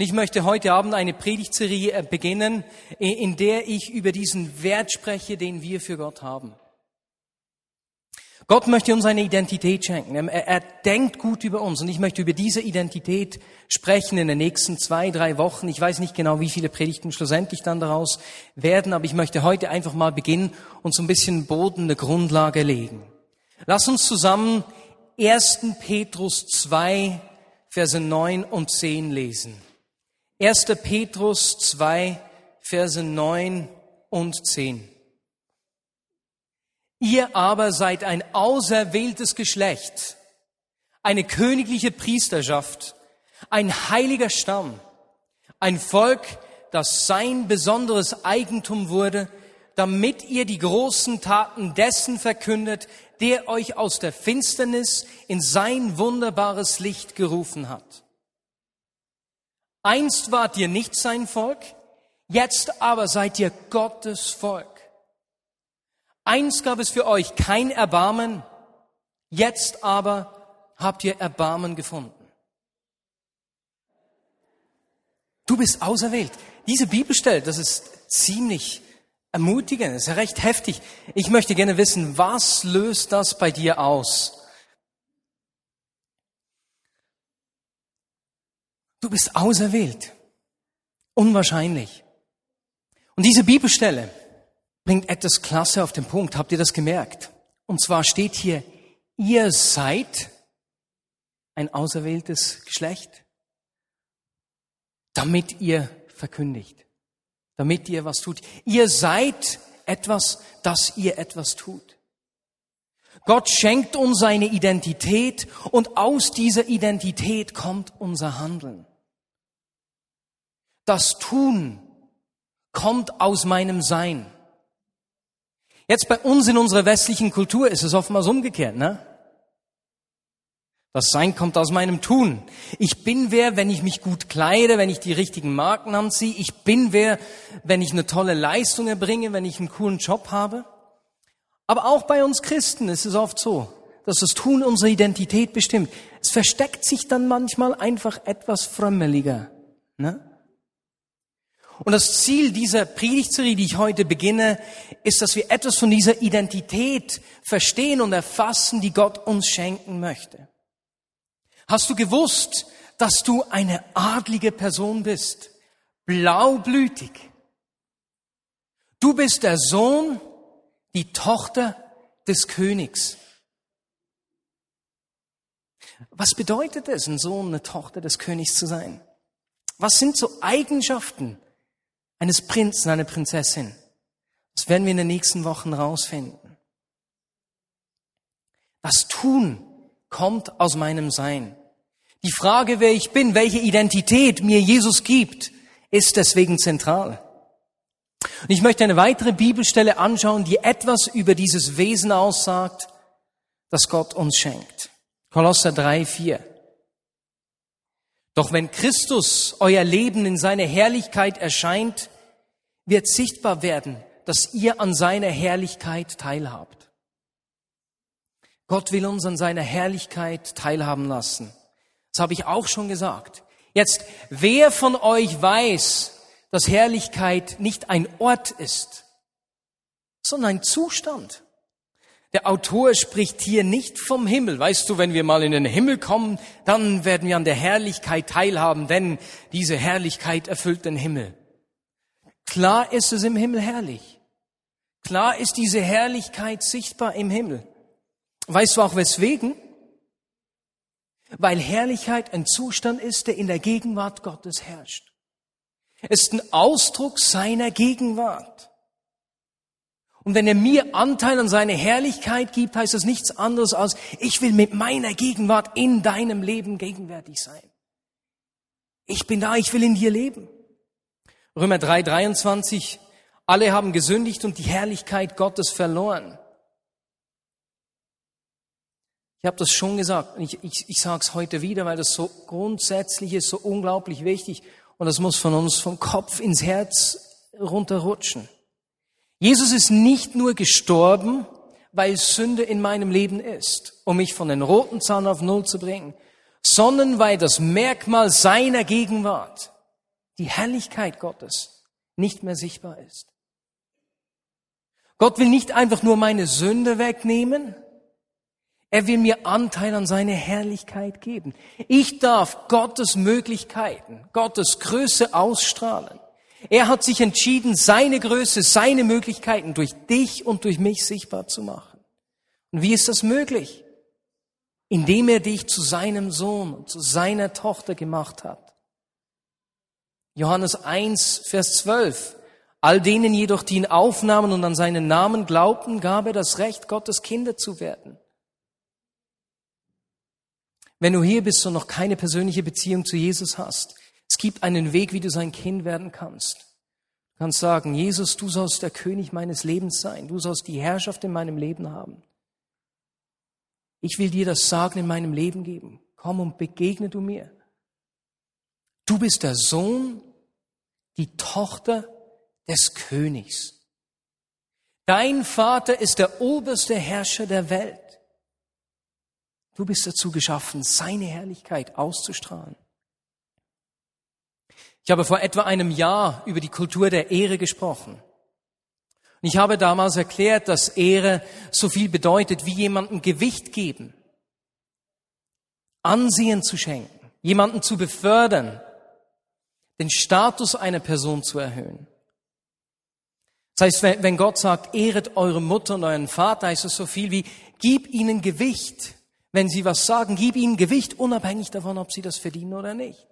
Und ich möchte heute Abend eine Predigtserie äh, beginnen, in der ich über diesen Wert spreche, den wir für Gott haben. Gott möchte uns eine Identität schenken. Er, er, denkt gut über uns und ich möchte über diese Identität sprechen in den nächsten zwei, drei Wochen. Ich weiß nicht genau, wie viele Predigten schlussendlich dann daraus werden, aber ich möchte heute einfach mal beginnen und so ein bisschen Boden, eine Grundlage legen. Lass uns zusammen 1. Petrus 2, Verse 9 und 10 lesen. 1. Petrus 2, Verse 9 und 10. Ihr aber seid ein auserwähltes Geschlecht, eine königliche Priesterschaft, ein heiliger Stamm, ein Volk, das sein besonderes Eigentum wurde, damit ihr die großen Taten dessen verkündet, der euch aus der Finsternis in sein wunderbares Licht gerufen hat. Einst wart ihr nicht sein Volk, jetzt aber seid ihr Gottes Volk. Einst gab es für euch kein Erbarmen, jetzt aber habt ihr Erbarmen gefunden. Du bist auserwählt. Diese Bibelstelle, das ist ziemlich ermutigend, das ist recht heftig. Ich möchte gerne wissen, was löst das bei dir aus? Du bist auserwählt. Unwahrscheinlich. Und diese Bibelstelle bringt etwas Klasse auf den Punkt. Habt ihr das gemerkt? Und zwar steht hier, ihr seid ein auserwähltes Geschlecht, damit ihr verkündigt, damit ihr was tut. Ihr seid etwas, dass ihr etwas tut. Gott schenkt uns seine Identität und aus dieser Identität kommt unser Handeln. Das Tun kommt aus meinem Sein. Jetzt bei uns in unserer westlichen Kultur ist es oftmals umgekehrt, ne? Das Sein kommt aus meinem Tun. Ich bin wer, wenn ich mich gut kleide, wenn ich die richtigen Marken anziehe. Ich bin wer, wenn ich eine tolle Leistung erbringe, wenn ich einen coolen Job habe. Aber auch bei uns Christen ist es oft so, dass das Tun unsere Identität bestimmt. Es versteckt sich dann manchmal einfach etwas frömmeliger. Ne? Und das Ziel dieser Predigtserie, die ich heute beginne, ist, dass wir etwas von dieser Identität verstehen und erfassen, die Gott uns schenken möchte. Hast du gewusst, dass du eine adlige Person bist? Blaublütig. Du bist der Sohn, die Tochter des Königs. Was bedeutet es, ein Sohn, eine Tochter des Königs zu sein? Was sind so Eigenschaften, eines Prinzen, einer Prinzessin. Das werden wir in den nächsten Wochen rausfinden. Das Tun kommt aus meinem Sein. Die Frage, wer ich bin, welche Identität mir Jesus gibt, ist deswegen zentral. Und ich möchte eine weitere Bibelstelle anschauen, die etwas über dieses Wesen aussagt, das Gott uns schenkt. Kolosser 3, 4. Doch wenn Christus euer Leben in seiner Herrlichkeit erscheint, wird sichtbar werden, dass ihr an seiner Herrlichkeit teilhabt. Gott will uns an seiner Herrlichkeit teilhaben lassen. Das habe ich auch schon gesagt. Jetzt, wer von euch weiß, dass Herrlichkeit nicht ein Ort ist, sondern ein Zustand? Der Autor spricht hier nicht vom Himmel. Weißt du, wenn wir mal in den Himmel kommen, dann werden wir an der Herrlichkeit teilhaben, denn diese Herrlichkeit erfüllt den Himmel. Klar ist es im Himmel herrlich. Klar ist diese Herrlichkeit sichtbar im Himmel. Weißt du auch weswegen? Weil Herrlichkeit ein Zustand ist, der in der Gegenwart Gottes herrscht. Es ist ein Ausdruck seiner Gegenwart. Und wenn er mir Anteil an seine Herrlichkeit gibt, heißt das nichts anderes als, ich will mit meiner Gegenwart in deinem Leben gegenwärtig sein. Ich bin da, ich will in dir leben. Römer 3, 23, alle haben gesündigt und die Herrlichkeit Gottes verloren. Ich habe das schon gesagt und ich, ich, ich sage es heute wieder, weil das so grundsätzlich ist, so unglaublich wichtig und das muss von uns vom Kopf ins Herz runterrutschen. Jesus ist nicht nur gestorben, weil Sünde in meinem Leben ist, um mich von den roten Zahn auf Null zu bringen, sondern weil das Merkmal seiner Gegenwart die Herrlichkeit Gottes nicht mehr sichtbar ist. Gott will nicht einfach nur meine Sünde wegnehmen, er will mir Anteil an seine Herrlichkeit geben. Ich darf Gottes Möglichkeiten, Gottes Größe ausstrahlen. Er hat sich entschieden, seine Größe, seine Möglichkeiten durch dich und durch mich sichtbar zu machen. Und wie ist das möglich? Indem er dich zu seinem Sohn und zu seiner Tochter gemacht hat. Johannes 1, Vers 12. All denen jedoch, die ihn aufnahmen und an seinen Namen glaubten, gab er das Recht, Gottes Kinder zu werden. Wenn du hier bist und noch keine persönliche Beziehung zu Jesus hast, es gibt einen Weg, wie du sein Kind werden kannst. Du kannst sagen, Jesus, du sollst der König meines Lebens sein. Du sollst die Herrschaft in meinem Leben haben. Ich will dir das Sagen in meinem Leben geben. Komm und begegne du mir. Du bist der Sohn, die Tochter des Königs. Dein Vater ist der oberste Herrscher der Welt. Du bist dazu geschaffen, seine Herrlichkeit auszustrahlen. Ich habe vor etwa einem Jahr über die Kultur der Ehre gesprochen. Und ich habe damals erklärt, dass Ehre so viel bedeutet, wie jemandem Gewicht geben, Ansehen zu schenken, jemanden zu befördern, den Status einer Person zu erhöhen. Das heißt, wenn Gott sagt, ehret eure Mutter und euren Vater, heißt es so viel wie, gib ihnen Gewicht, wenn sie was sagen, gib ihnen Gewicht, unabhängig davon, ob sie das verdienen oder nicht.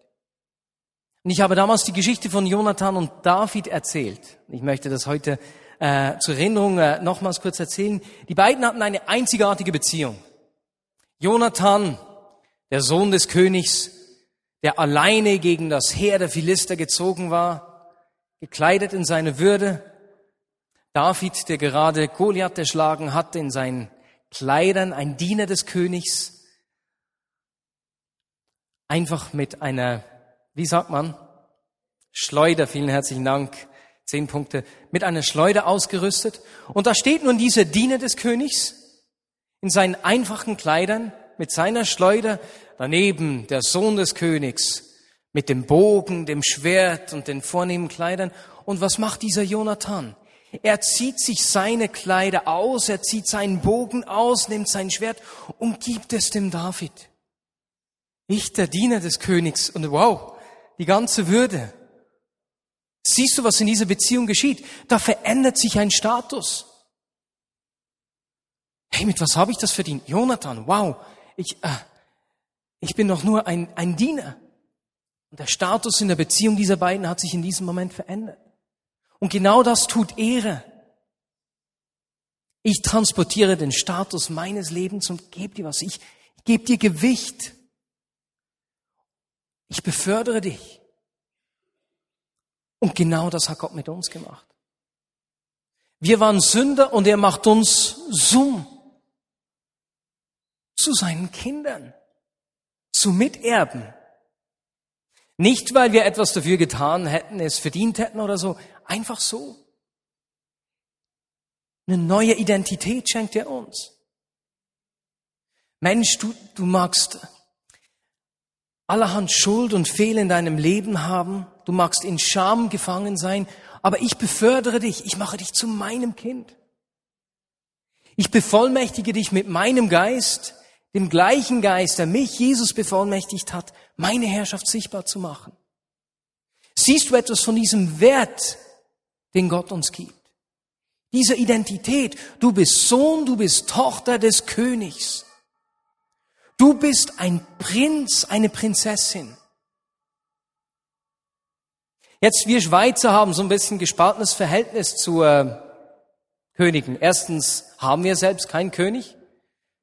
Und ich habe damals die Geschichte von Jonathan und David erzählt. Ich möchte das heute äh, zur Erinnerung äh, nochmals kurz erzählen. Die beiden hatten eine einzigartige Beziehung. Jonathan, der Sohn des Königs, der alleine gegen das Heer der Philister gezogen war, gekleidet in seine Würde. David, der gerade Goliath erschlagen hatte in seinen Kleidern, ein Diener des Königs, einfach mit einer, wie sagt man, Schleuder, vielen herzlichen Dank, zehn Punkte, mit einer Schleuder ausgerüstet. Und da steht nun dieser Diener des Königs in seinen einfachen Kleidern mit seiner Schleuder, daneben der Sohn des Königs mit dem Bogen, dem Schwert und den vornehmen Kleidern. Und was macht dieser Jonathan? Er zieht sich seine Kleider aus, er zieht seinen Bogen aus, nimmt sein Schwert und gibt es dem David. Ich, der Diener des Königs, und wow, die ganze Würde. Siehst du, was in dieser Beziehung geschieht? Da verändert sich ein Status. Hey, mit was habe ich das verdient? Jonathan, wow, ich, äh, ich bin doch nur ein, ein Diener. Und der Status in der Beziehung dieser beiden hat sich in diesem Moment verändert. Und genau das tut Ehre. Ich transportiere den Status meines Lebens und gebe dir was. Ich, ich gebe dir Gewicht. Ich befördere dich. Und genau das hat Gott mit uns gemacht. Wir waren Sünder und er macht uns Summ zu seinen Kindern, zu Miterben. Nicht, weil wir etwas dafür getan hätten, es verdient hätten oder so, einfach so. Eine neue Identität schenkt er uns. Mensch, du, du magst allerhand Schuld und Fehler in deinem Leben haben, du magst in Scham gefangen sein, aber ich befördere dich, ich mache dich zu meinem Kind. Ich bevollmächtige dich mit meinem Geist, dem gleichen Geist, der mich, Jesus, bevollmächtigt hat, meine Herrschaft sichtbar zu machen. Siehst du etwas von diesem Wert, den Gott uns gibt? Diese Identität, du bist Sohn, du bist Tochter des Königs. Du bist ein Prinz, eine Prinzessin. Jetzt, wir Schweizer haben so ein bisschen gespaltenes Verhältnis zu äh, Königen. Erstens haben wir selbst keinen König.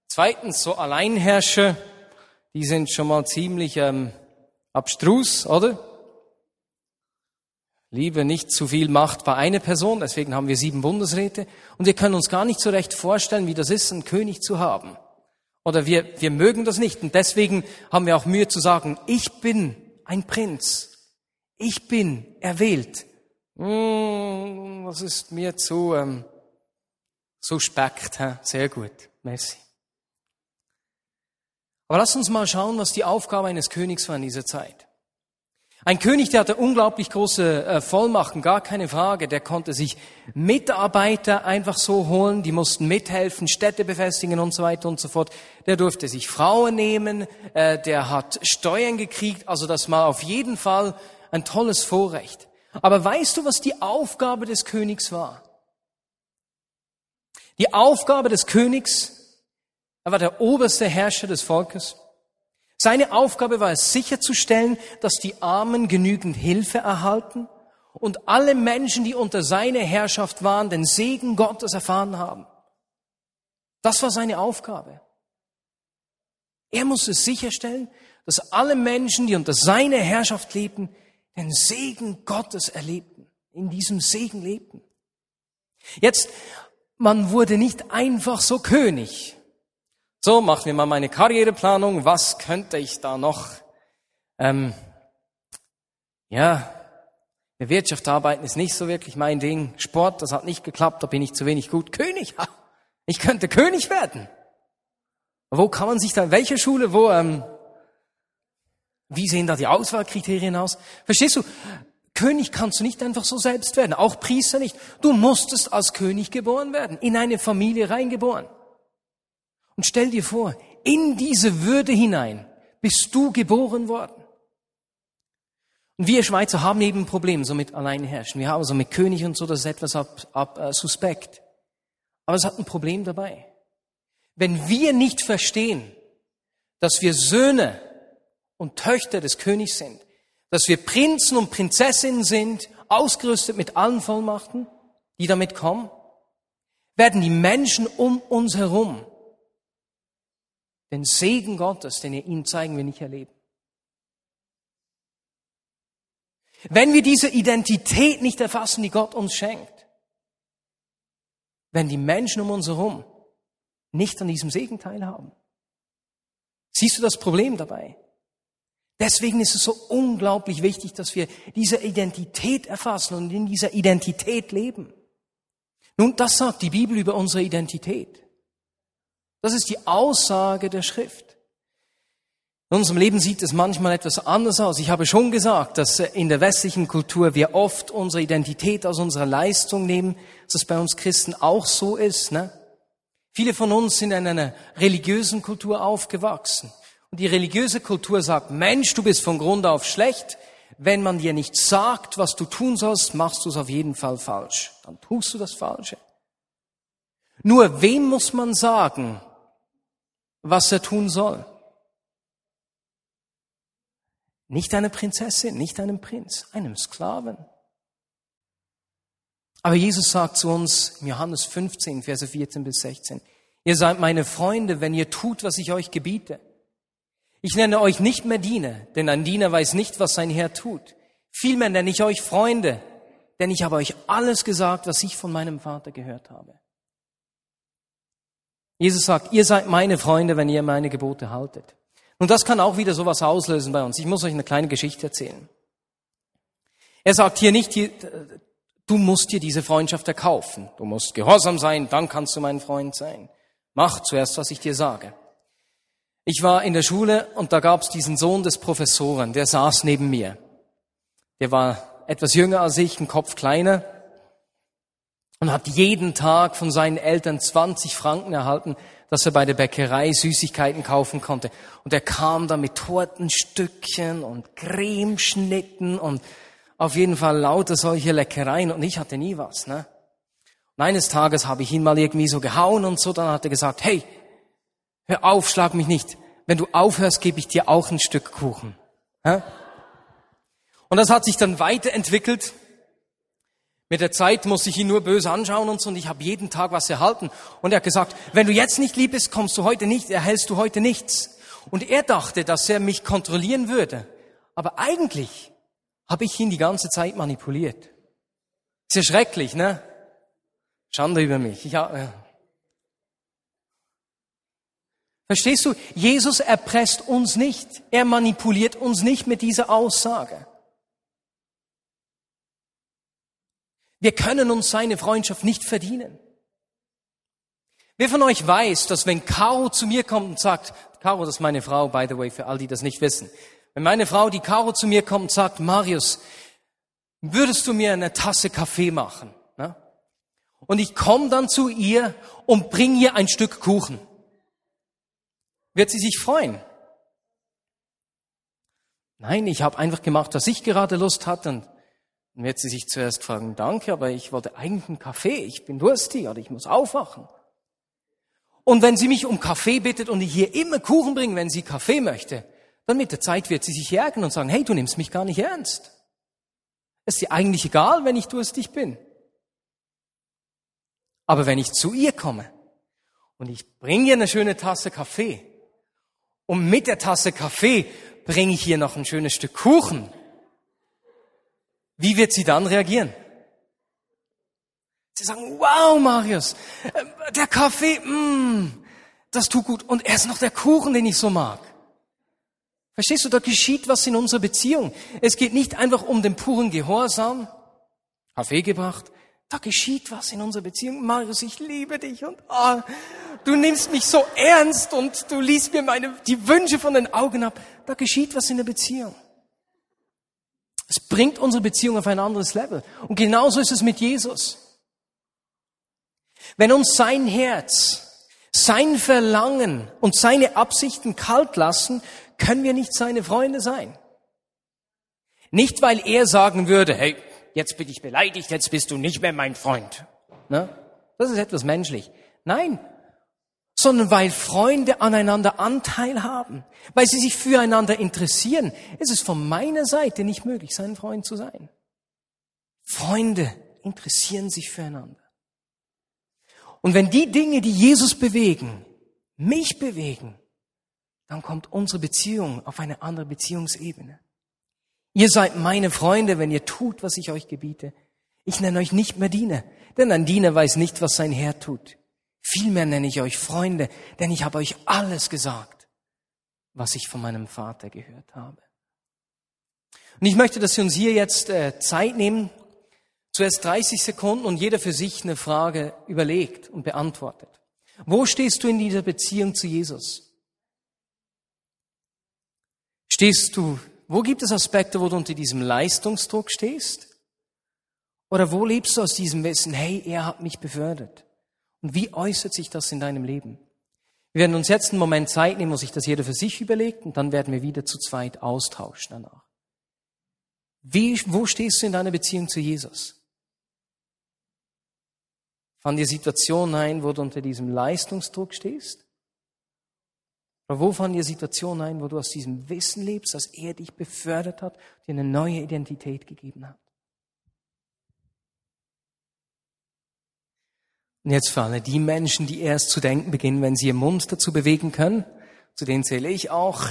Zweitens, so Alleinherrscher, die sind schon mal ziemlich ähm, abstrus, oder? Liebe nicht zu viel Macht bei einer Person, deswegen haben wir sieben Bundesräte. Und wir können uns gar nicht so recht vorstellen, wie das ist, einen König zu haben. Oder wir, wir mögen das nicht. Und deswegen haben wir auch Mühe zu sagen, ich bin ein Prinz. Ich bin erwählt. Hm, das ist mir zu, ähm, so speckt. Hä? Sehr gut. Merci. Aber lass uns mal schauen, was die Aufgabe eines Königs war in dieser Zeit. Ein König, der hatte unglaublich große äh, Vollmachten, gar keine Frage. Der konnte sich Mitarbeiter einfach so holen, die mussten mithelfen, Städte befestigen und so weiter und so fort. Der durfte sich Frauen nehmen, äh, der hat Steuern gekriegt, also das war auf jeden Fall ein tolles Vorrecht. Aber weißt du, was die Aufgabe des Königs war? Die Aufgabe des Königs, er war der oberste Herrscher des Volkes. Seine Aufgabe war es sicherzustellen, dass die Armen genügend Hilfe erhalten und alle Menschen, die unter seiner Herrschaft waren, den Segen Gottes erfahren haben. Das war seine Aufgabe. Er musste sicherstellen, dass alle Menschen, die unter seiner Herrschaft lebten, den Segen Gottes erlebten, in diesem Segen lebten. Jetzt, man wurde nicht einfach so König. So, machen wir mal meine Karriereplanung. Was könnte ich da noch? Ähm, ja, der Wirtschaft arbeiten ist nicht so wirklich mein Ding. Sport, das hat nicht geklappt, da bin ich zu wenig gut. König, ha, ich könnte König werden. Wo kann man sich da, welche Schule, wo, ähm, wie sehen da die Auswahlkriterien aus? Verstehst du? König kannst du nicht einfach so selbst werden, auch Priester nicht. Du musstest als König geboren werden, in eine Familie reingeboren. Und stell dir vor, in diese Würde hinein bist du geboren worden. Und wir Schweizer haben eben ein Problem so mit Alleinherrschen. Wir haben so mit König und so, das ist etwas ab, ab, äh, suspekt. Aber es hat ein Problem dabei. Wenn wir nicht verstehen, dass wir Söhne und Töchter des Königs sind, dass wir Prinzen und Prinzessinnen sind, ausgerüstet mit allen Vollmachten, die damit kommen, werden die Menschen um uns herum den Segen Gottes, den er ihnen zeigen wir nicht erleben. Wenn wir diese Identität nicht erfassen, die Gott uns schenkt, werden die Menschen um uns herum nicht an diesem Segen teilhaben. Siehst du das Problem dabei? Deswegen ist es so unglaublich wichtig, dass wir diese Identität erfassen und in dieser Identität leben. Nun, das sagt die Bibel über unsere Identität. Das ist die Aussage der Schrift. In unserem Leben sieht es manchmal etwas anders aus. Ich habe schon gesagt, dass in der westlichen Kultur wir oft unsere Identität aus unserer Leistung nehmen, dass es bei uns Christen auch so ist. Ne? Viele von uns sind in einer religiösen Kultur aufgewachsen. Und die religiöse Kultur sagt, Mensch, du bist von Grund auf schlecht. Wenn man dir nicht sagt, was du tun sollst, machst du es auf jeden Fall falsch. Dann tust du das Falsche. Nur wem muss man sagen, was er tun soll. Nicht eine Prinzessin, nicht einem Prinz, einem Sklaven. Aber Jesus sagt zu uns im Johannes 15, Verse 14 bis 16, ihr seid meine Freunde, wenn ihr tut, was ich euch gebiete. Ich nenne euch nicht mehr Diener, denn ein Diener weiß nicht, was sein Herr tut. Vielmehr nenne ich euch Freunde, denn ich habe euch alles gesagt, was ich von meinem Vater gehört habe. Jesus sagt, ihr seid meine Freunde, wenn ihr meine Gebote haltet. Und das kann auch wieder sowas auslösen bei uns. Ich muss euch eine kleine Geschichte erzählen. Er sagt hier nicht, du musst dir diese Freundschaft erkaufen. Du musst gehorsam sein, dann kannst du mein Freund sein. Mach zuerst, was ich dir sage. Ich war in der Schule und da gab es diesen Sohn des Professoren, der saß neben mir. Der war etwas jünger als ich, ein Kopf kleiner und hat jeden Tag von seinen Eltern 20 Franken erhalten, dass er bei der Bäckerei Süßigkeiten kaufen konnte. Und er kam da mit Tortenstückchen und Cremeschnitten und auf jeden Fall lauter solche Leckereien und ich hatte nie was. Ne? Und eines Tages habe ich ihn mal irgendwie so gehauen und so, dann hat er gesagt, hey, hör auf, schlag mich nicht. Wenn du aufhörst, gebe ich dir auch ein Stück Kuchen. Und das hat sich dann weiterentwickelt mit der Zeit muss ich ihn nur böse anschauen und so, und ich habe jeden Tag was erhalten. Und er hat gesagt, wenn du jetzt nicht lieb bist, kommst du heute nicht, erhältst du heute nichts. Und er dachte, dass er mich kontrollieren würde. Aber eigentlich habe ich ihn die ganze Zeit manipuliert. Ist ja schrecklich, ne? Schande über mich. Ich, ja. Verstehst du? Jesus erpresst uns nicht. Er manipuliert uns nicht mit dieser Aussage. Wir können uns seine Freundschaft nicht verdienen. Wer von euch weiß, dass wenn Caro zu mir kommt und sagt, Caro, das ist meine Frau, by the way, für all die das nicht wissen. Wenn meine Frau, die Caro, zu mir kommt und sagt, Marius, würdest du mir eine Tasse Kaffee machen? Ne? Und ich komme dann zu ihr und bringe ihr ein Stück Kuchen. Wird sie sich freuen? Nein, ich habe einfach gemacht, was ich gerade Lust hatte. Und dann wird sie sich zuerst fragen, danke, aber ich wollte eigentlich einen Kaffee. Ich bin durstig oder ich muss aufwachen. Und wenn sie mich um Kaffee bittet und ich hier immer Kuchen bringe, wenn sie Kaffee möchte, dann mit der Zeit wird sie sich ärgern und sagen, hey, du nimmst mich gar nicht ernst. ist dir eigentlich egal, wenn ich durstig bin. Aber wenn ich zu ihr komme und ich bringe ihr eine schöne Tasse Kaffee und mit der Tasse Kaffee bringe ich ihr noch ein schönes Stück Kuchen, wie wird sie dann reagieren? Sie sagen, wow, Marius, äh, der Kaffee, mm, das tut gut. Und er ist noch der Kuchen, den ich so mag. Verstehst du, da geschieht was in unserer Beziehung. Es geht nicht einfach um den puren Gehorsam, Kaffee gebracht. Da geschieht was in unserer Beziehung. Marius, ich liebe dich und oh, du nimmst mich so ernst und du liest mir meine, die Wünsche von den Augen ab. Da geschieht was in der Beziehung. Es bringt unsere Beziehung auf ein anderes Level. Und genauso ist es mit Jesus. Wenn uns sein Herz, sein Verlangen und seine Absichten kalt lassen, können wir nicht seine Freunde sein. Nicht, weil er sagen würde, hey, jetzt bin ich beleidigt, jetzt bist du nicht mehr mein Freund. Ne? Das ist etwas menschlich. Nein, sondern weil Freunde aneinander Anteil haben, weil sie sich füreinander interessieren, ist es von meiner Seite nicht möglich, sein Freund zu sein. Freunde interessieren sich füreinander. Und wenn die Dinge, die Jesus bewegen, mich bewegen, dann kommt unsere Beziehung auf eine andere Beziehungsebene. Ihr seid meine Freunde, wenn ihr tut, was ich euch gebiete. Ich nenne euch nicht mehr Diener, denn ein Diener weiß nicht, was sein Herr tut. Vielmehr nenne ich euch Freunde, denn ich habe euch alles gesagt, was ich von meinem Vater gehört habe. Und ich möchte, dass wir uns hier jetzt äh, Zeit nehmen, Zuerst 30 Sekunden und jeder für sich eine Frage überlegt und beantwortet. Wo stehst du in dieser Beziehung zu Jesus? Stehst du, wo gibt es Aspekte, wo du unter diesem Leistungsdruck stehst? Oder wo lebst du aus diesem Wissen, hey, er hat mich befördert? Und wie äußert sich das in deinem Leben? Wir werden uns jetzt einen Moment Zeit nehmen, wo sich das jeder für sich überlegt und dann werden wir wieder zu zweit austauschen danach. Wie, wo stehst du in deiner Beziehung zu Jesus? Fallen dir Situationen ein, wo du unter diesem Leistungsdruck stehst? Oder wo fallen dir Situationen ein, wo du aus diesem Wissen lebst, dass er dich befördert hat, dir eine neue Identität gegeben hat? Und jetzt für alle die Menschen, die erst zu denken beginnen, wenn sie ihren Mund dazu bewegen können, zu denen zähle ich auch.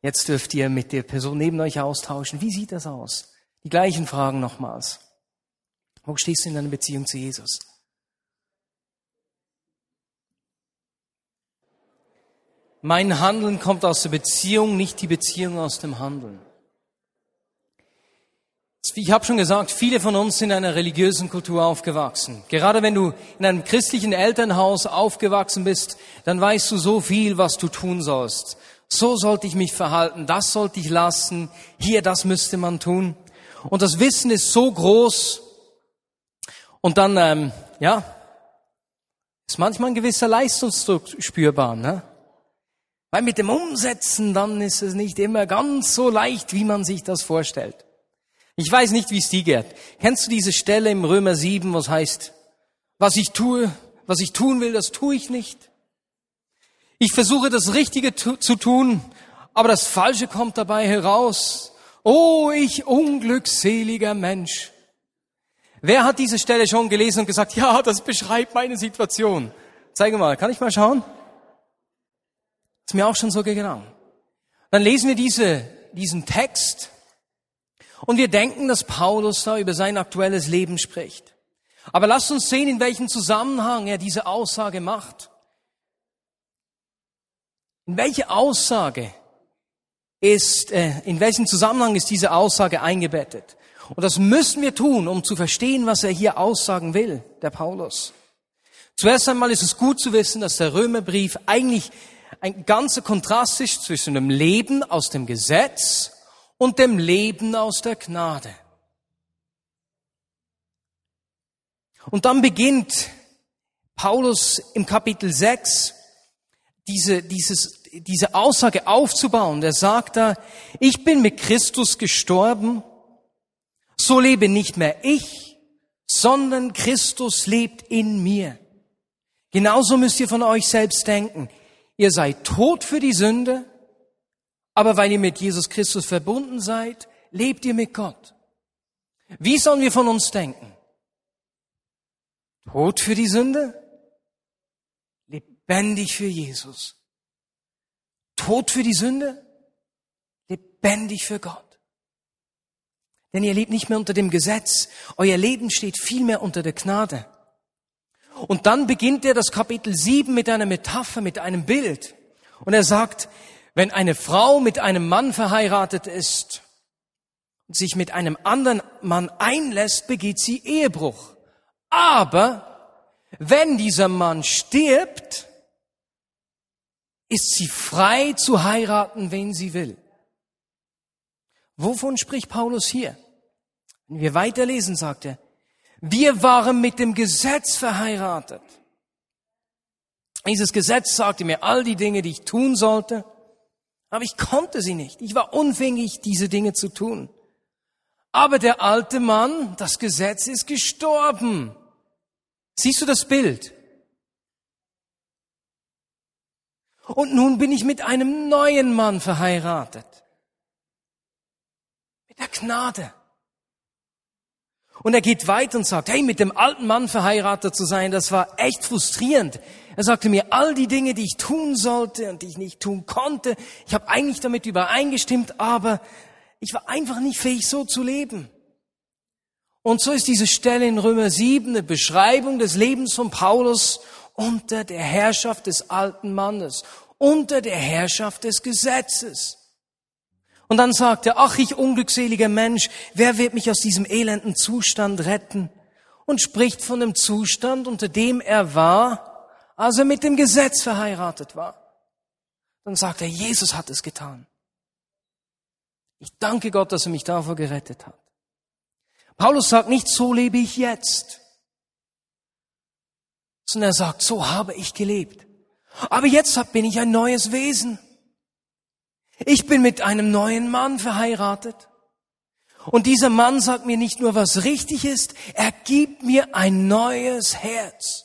Jetzt dürft ihr mit der Person neben euch austauschen. Wie sieht das aus? Die gleichen Fragen nochmals. Wo stehst du in deiner Beziehung zu Jesus? Mein Handeln kommt aus der Beziehung, nicht die Beziehung aus dem Handeln. Ich habe schon gesagt, viele von uns sind in einer religiösen Kultur aufgewachsen. Gerade wenn du in einem christlichen Elternhaus aufgewachsen bist, dann weißt du so viel, was du tun sollst. So sollte ich mich verhalten, das sollte ich lassen, hier, das müsste man tun. Und das Wissen ist so groß. Und dann, ähm, ja, ist manchmal ein gewisser Leistungsdruck spürbar. Ne? Weil mit dem Umsetzen, dann ist es nicht immer ganz so leicht, wie man sich das vorstellt. Ich weiß nicht, wie es dir geht. Kennst du diese Stelle im Römer 7, was heißt, was ich tue, was ich tun will, das tue ich nicht. Ich versuche das Richtige zu tun, aber das Falsche kommt dabei heraus. Oh, ich unglückseliger Mensch. Wer hat diese Stelle schon gelesen und gesagt, ja, das beschreibt meine Situation? Zeige mal, kann ich mal schauen? Ist mir auch schon so gegangen. Dann lesen wir diese, diesen Text und wir denken, dass Paulus da über sein aktuelles Leben spricht. Aber lasst uns sehen, in welchem Zusammenhang er diese Aussage macht. In welche Aussage ist, äh, in welchem Zusammenhang ist diese Aussage eingebettet? Und das müssen wir tun, um zu verstehen, was er hier aussagen will, der Paulus. Zuerst einmal ist es gut zu wissen, dass der Römerbrief eigentlich ein ganzer Kontrast ist zwischen dem Leben aus dem Gesetz und dem Leben aus der Gnade. Und dann beginnt Paulus im Kapitel 6 diese, dieses, diese Aussage aufzubauen. Er sagt da, ich bin mit Christus gestorben, so lebe nicht mehr ich, sondern Christus lebt in mir. Genauso müsst ihr von euch selbst denken. Ihr seid tot für die Sünde, aber weil ihr mit Jesus Christus verbunden seid, lebt ihr mit Gott. Wie sollen wir von uns denken? Tot für die Sünde? Lebendig für Jesus. Tot für die Sünde? Lebendig für Gott. Denn ihr lebt nicht mehr unter dem Gesetz. Euer Leben steht vielmehr unter der Gnade. Und dann beginnt er das Kapitel 7 mit einer Metapher, mit einem Bild. Und er sagt, wenn eine Frau mit einem Mann verheiratet ist und sich mit einem anderen Mann einlässt, begeht sie Ehebruch. Aber wenn dieser Mann stirbt, ist sie frei zu heiraten, wen sie will. Wovon spricht Paulus hier? Wenn wir weiterlesen, sagt er, wir waren mit dem Gesetz verheiratet. Dieses Gesetz sagte mir all die Dinge, die ich tun sollte, aber ich konnte sie nicht. Ich war unfähig, diese Dinge zu tun. Aber der alte Mann, das Gesetz ist gestorben. Siehst du das Bild? Und nun bin ich mit einem neuen Mann verheiratet. Mit der Gnade. Und er geht weiter und sagt, hey, mit dem alten Mann verheiratet zu sein, das war echt frustrierend. Er sagte mir all die Dinge, die ich tun sollte und die ich nicht tun konnte. Ich habe eigentlich damit übereingestimmt, aber ich war einfach nicht fähig, so zu leben. Und so ist diese Stelle in Römer 7 eine Beschreibung des Lebens von Paulus unter der Herrschaft des alten Mannes, unter der Herrschaft des Gesetzes. Und dann sagt er, ach ich unglückseliger Mensch, wer wird mich aus diesem elenden Zustand retten? Und spricht von dem Zustand, unter dem er war, als er mit dem Gesetz verheiratet war. Dann sagt er, Jesus hat es getan. Ich danke Gott, dass er mich davor gerettet hat. Paulus sagt nicht, so lebe ich jetzt, sondern er sagt, so habe ich gelebt. Aber jetzt bin ich ein neues Wesen. Ich bin mit einem neuen Mann verheiratet. Und dieser Mann sagt mir nicht nur, was richtig ist, er gibt mir ein neues Herz.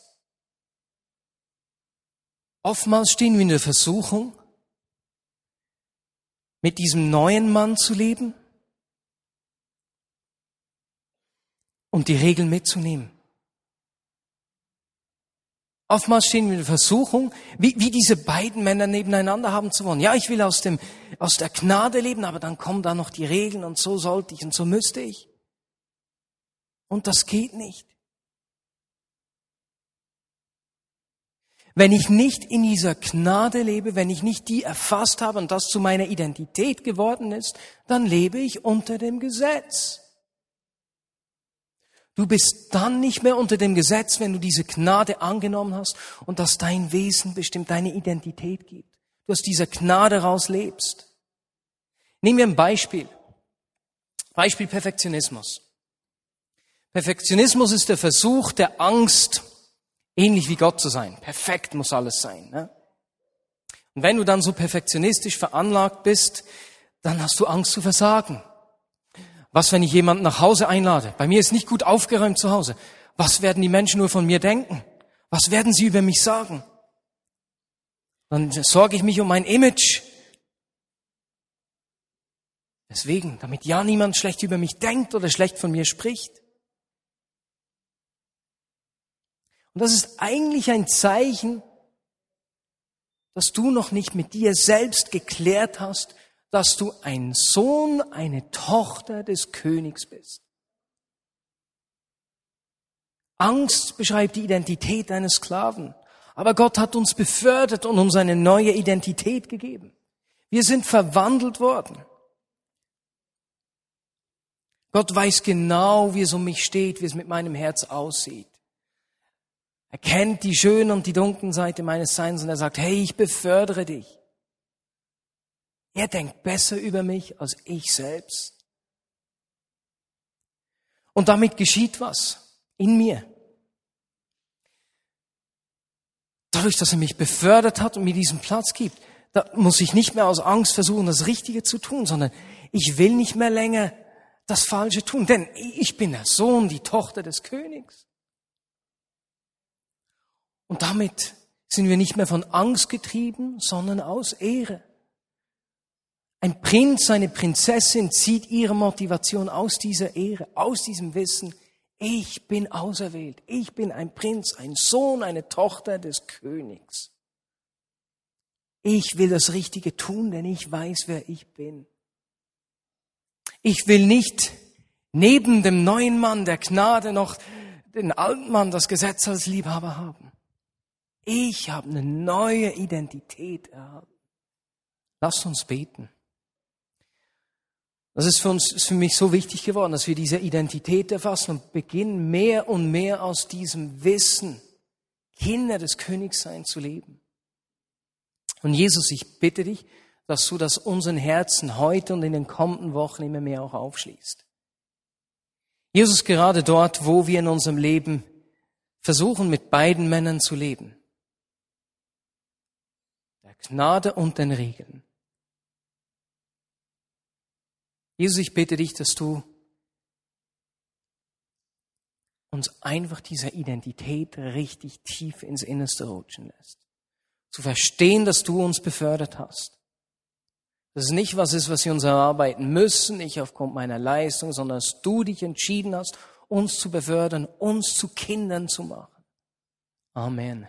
Oftmals stehen wir in der Versuchung, mit diesem neuen Mann zu leben und die Regeln mitzunehmen. Oftmals stehen wir in der Versuchung, wie, wie diese beiden Männer nebeneinander haben zu wollen. Ja, ich will aus, dem, aus der Gnade leben, aber dann kommen da noch die Regeln und so sollte ich und so müsste ich. Und das geht nicht. Wenn ich nicht in dieser Gnade lebe, wenn ich nicht die erfasst habe und das zu meiner Identität geworden ist, dann lebe ich unter dem Gesetz. Du bist dann nicht mehr unter dem Gesetz, wenn du diese Gnade angenommen hast und dass dein Wesen bestimmt deine Identität gibt. Du aus dieser Gnade raus lebst. Nehmen wir ein Beispiel. Beispiel Perfektionismus. Perfektionismus ist der Versuch der Angst, ähnlich wie Gott zu sein. Perfekt muss alles sein. Ne? Und wenn du dann so perfektionistisch veranlagt bist, dann hast du Angst zu versagen. Was, wenn ich jemanden nach Hause einlade? Bei mir ist nicht gut aufgeräumt zu Hause. Was werden die Menschen nur von mir denken? Was werden sie über mich sagen? Dann sorge ich mich um mein Image. Deswegen, damit ja niemand schlecht über mich denkt oder schlecht von mir spricht. Und das ist eigentlich ein Zeichen, dass du noch nicht mit dir selbst geklärt hast, dass du ein Sohn, eine Tochter des Königs bist. Angst beschreibt die Identität eines Sklaven. Aber Gott hat uns befördert und uns eine neue Identität gegeben. Wir sind verwandelt worden. Gott weiß genau, wie es um mich steht, wie es mit meinem Herz aussieht. Er kennt die schöne und die dunklen Seite meines Seins und er sagt, hey, ich befördere dich. Er denkt besser über mich als ich selbst. Und damit geschieht was in mir. Dadurch, dass er mich befördert hat und mir diesen Platz gibt, da muss ich nicht mehr aus Angst versuchen, das Richtige zu tun, sondern ich will nicht mehr länger das Falsche tun, denn ich bin der Sohn, die Tochter des Königs. Und damit sind wir nicht mehr von Angst getrieben, sondern aus Ehre. Ein Prinz, eine Prinzessin zieht ihre Motivation aus dieser Ehre, aus diesem Wissen, ich bin auserwählt, ich bin ein Prinz, ein Sohn, eine Tochter des Königs. Ich will das Richtige tun, denn ich weiß, wer ich bin. Ich will nicht neben dem neuen Mann der Gnade noch den alten Mann, das Gesetz als Liebhaber haben. Ich habe eine neue Identität erhalten. Lasst uns beten. Das ist für uns, ist für mich so wichtig geworden, dass wir diese Identität erfassen und beginnen mehr und mehr aus diesem Wissen, Kinder des Königsseins zu leben. Und Jesus, ich bitte dich, dass du das unseren Herzen heute und in den kommenden Wochen immer mehr auch aufschließt. Jesus, gerade dort, wo wir in unserem Leben versuchen, mit beiden Männern zu leben, Gnade und den Regeln. Jesus, ich bitte dich, dass du uns einfach dieser Identität richtig tief ins Innerste rutschen lässt. Zu verstehen, dass du uns befördert hast. Dass es nicht was ist, was wir uns erarbeiten müssen, nicht aufgrund meiner Leistung, sondern dass du dich entschieden hast, uns zu befördern, uns zu Kindern zu machen. Amen.